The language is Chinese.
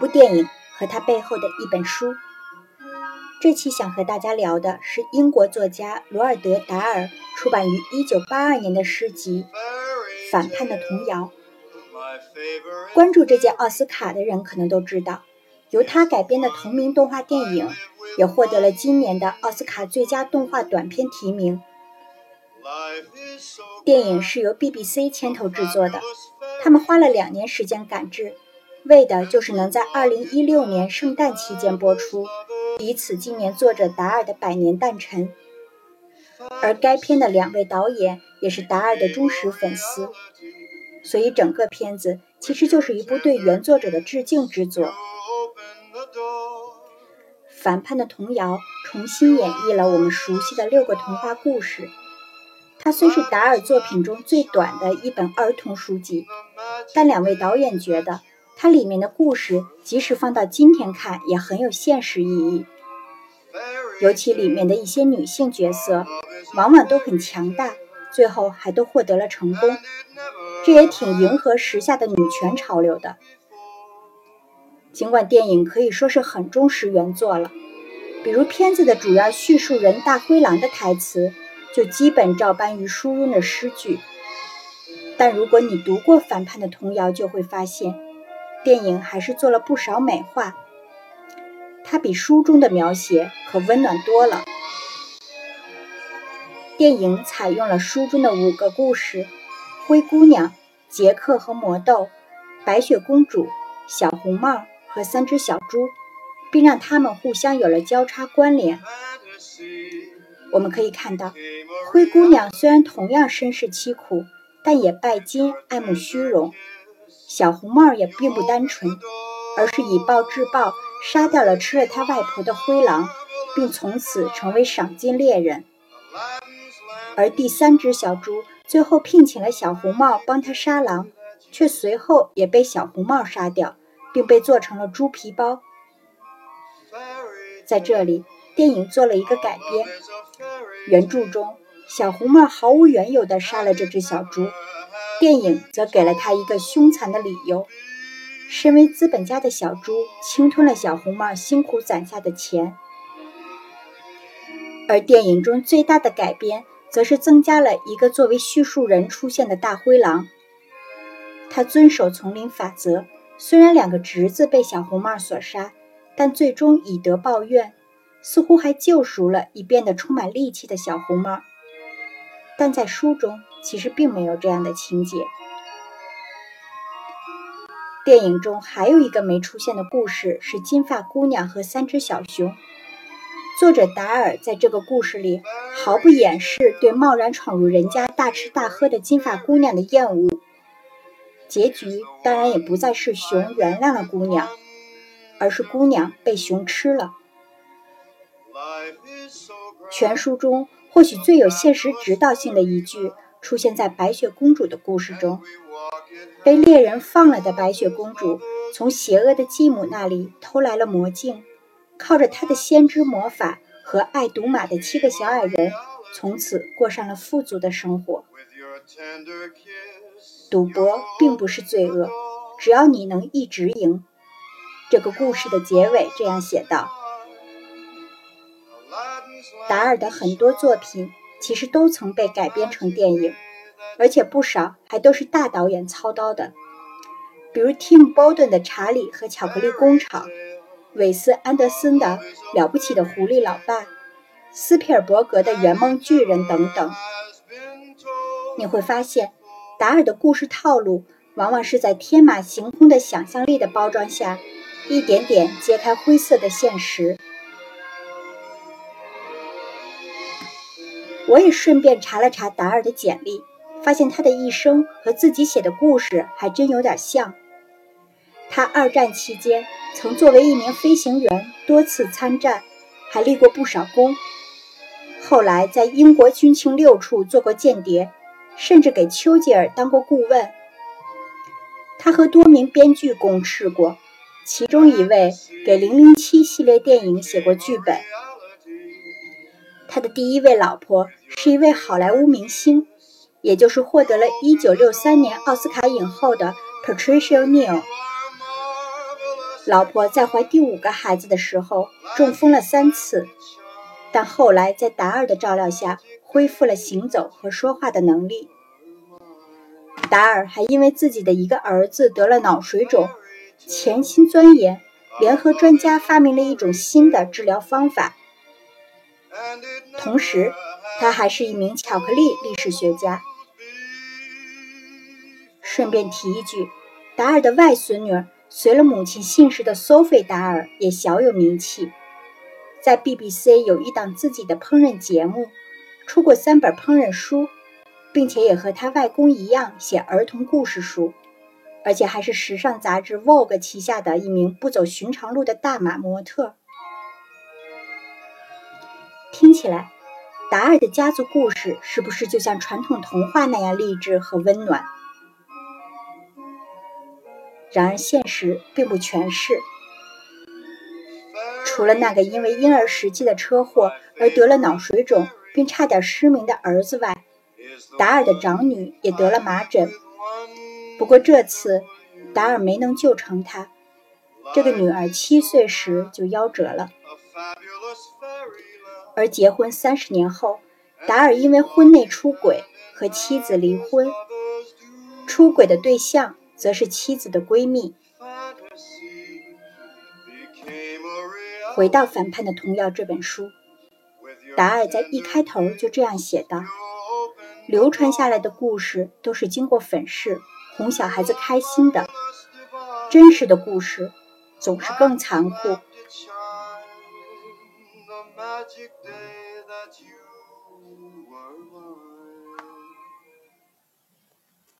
部电影和它背后的一本书。这期想和大家聊的是英国作家罗尔德·达尔出版于1982年的诗集《反叛的童谣》。关注这届奥斯卡的人可能都知道，由他改编的同名动画电影也获得了今年的奥斯卡最佳动画短片提名。电影是由 BBC 牵头制作的，他们花了两年时间赶制，为的就是能在2016年圣诞期间播出。以此纪念作者达尔的百年诞辰，而该片的两位导演也是达尔的忠实粉丝，所以整个片子其实就是一部对原作者的致敬之作。反叛的童谣重新演绎了我们熟悉的六个童话故事，它虽是达尔作品中最短的一本儿童书籍，但两位导演觉得。它里面的故事，即使放到今天看，也很有现实意义。尤其里面的一些女性角色，往往都很强大，最后还都获得了成功。这也挺迎合时下的女权潮流的。尽管电影可以说是很忠实原作了，比如片子的主要叙述人大灰狼的台词，就基本照搬于书中的诗句。但如果你读过《反叛的童谣》，就会发现。电影还是做了不少美化，它比书中的描写可温暖多了。电影采用了书中的五个故事：灰姑娘、杰克和魔豆、白雪公主、小红帽和三只小猪，并让它们互相有了交叉关联。我们可以看到，灰姑娘虽然同样身世凄苦，但也拜金、爱慕虚荣。小红帽也并不单纯，而是以暴制暴，杀掉了吃了他外婆的灰狼，并从此成为赏金猎人。而第三只小猪最后聘请了小红帽帮他杀狼，却随后也被小红帽杀掉，并被做成了猪皮包。在这里，电影做了一个改编，原著中小红帽毫无缘由地杀了这只小猪。电影则给了他一个凶残的理由：身为资本家的小猪侵吞了小红帽辛苦攒下的钱。而电影中最大的改编，则是增加了一个作为叙述人出现的大灰狼。他遵守丛林法则，虽然两个侄子被小红帽所杀，但最终以德报怨，似乎还救赎了已变得充满戾气的小红帽。但在书中。其实并没有这样的情节。电影中还有一个没出现的故事是金发姑娘和三只小熊。作者达尔在这个故事里毫不掩饰对贸然闯入人家大吃大喝的金发姑娘的厌恶。结局当然也不再是熊原谅了姑娘，而是姑娘被熊吃了。全书中或许最有现实指导性的一句。出现在白雪公主的故事中，被猎人放了的白雪公主从邪恶的继母那里偷来了魔镜，靠着她的先知魔法和爱赌马的七个小矮人，从此过上了富足的生活。赌博并不是罪恶，只要你能一直赢。这个故事的结尾这样写道：达尔的很多作品。其实都曾被改编成电影，而且不少还都是大导演操刀的，比如 Tim Burton 的《查理和巧克力工厂》，韦斯安德森的《了不起的狐狸老爸》，斯皮尔伯格的《圆梦巨人》等等。你会发现，达尔的故事套路往往是在天马行空的想象力的包装下，一点点揭开灰色的现实。我也顺便查了查达尔的简历，发现他的一生和自己写的故事还真有点像。他二战期间曾作为一名飞行员多次参战，还立过不少功。后来在英国军情六处做过间谍，甚至给丘吉尔当过顾问。他和多名编剧共事过，其中一位给《零零七》系列电影写过剧本。他的第一位老婆是一位好莱坞明星，也就是获得了1963年奥斯卡影后的 Patricia Neal。老婆在怀第五个孩子的时候中风了三次，但后来在达尔的照料下恢复了行走和说话的能力。达尔还因为自己的一个儿子得了脑水肿，潜心钻研，联合专家发明了一种新的治疗方法。同时，他还是一名巧克力历史学家。顺便提一句，达尔的外孙女随了母亲姓氏的 Sophie 达尔也小有名气，在 BBC 有一档自己的烹饪节目，出过三本烹饪书。并且也和他外公一样写儿童故事书，而且还是时尚杂志《Vogue》旗下的一名不走寻常路的大码模特。听起来，达尔的家族故事是不是就像传统童话那样励志和温暖？然而，现实并不全是。除了那个因为婴儿时期的车祸而得了脑水肿并差点失明的儿子外，达尔的长女也得了麻疹，不过这次达尔没能救成她。这个女儿七岁时就夭折了。而结婚三十年后，达尔因为婚内出轨和妻子离婚，出轨的对象则是妻子的闺蜜。回到《反叛的童谣》这本书，达尔在一开头就这样写道。流传下来的故事都是经过粉饰，哄小孩子开心的。真实的故事总是更残酷。magic day.